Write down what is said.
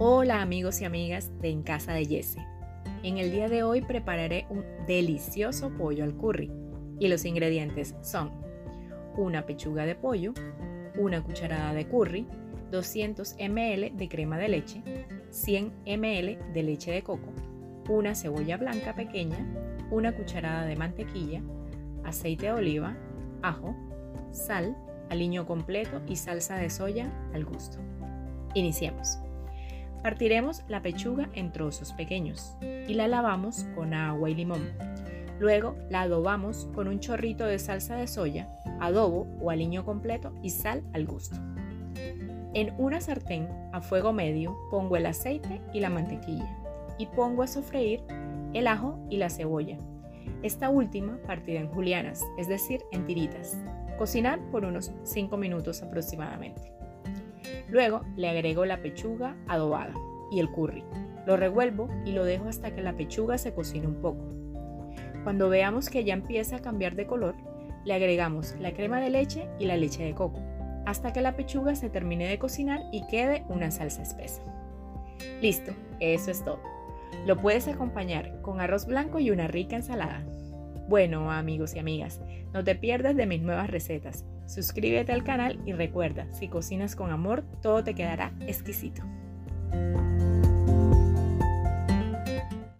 Hola amigos y amigas de En Casa de Jesse. En el día de hoy prepararé un delicioso pollo al curry y los ingredientes son una pechuga de pollo, una cucharada de curry, 200 ml de crema de leche, 100 ml de leche de coco, una cebolla blanca pequeña, una cucharada de mantequilla, aceite de oliva, ajo, sal, aliño completo y salsa de soya al gusto. Iniciemos. Partiremos la pechuga en trozos pequeños y la lavamos con agua y limón. Luego la adobamos con un chorrito de salsa de soya, adobo o aliño completo y sal al gusto. En una sartén a fuego medio pongo el aceite y la mantequilla y pongo a sofreír el ajo y la cebolla. Esta última partida en julianas, es decir, en tiritas. Cocinar por unos 5 minutos aproximadamente. Luego le agrego la pechuga adobada y el curry. Lo revuelvo y lo dejo hasta que la pechuga se cocine un poco. Cuando veamos que ya empieza a cambiar de color, le agregamos la crema de leche y la leche de coco, hasta que la pechuga se termine de cocinar y quede una salsa espesa. Listo, eso es todo. Lo puedes acompañar con arroz blanco y una rica ensalada. Bueno, amigos y amigas, no te pierdas de mis nuevas recetas. Suscríbete al canal y recuerda, si cocinas con amor, todo te quedará exquisito.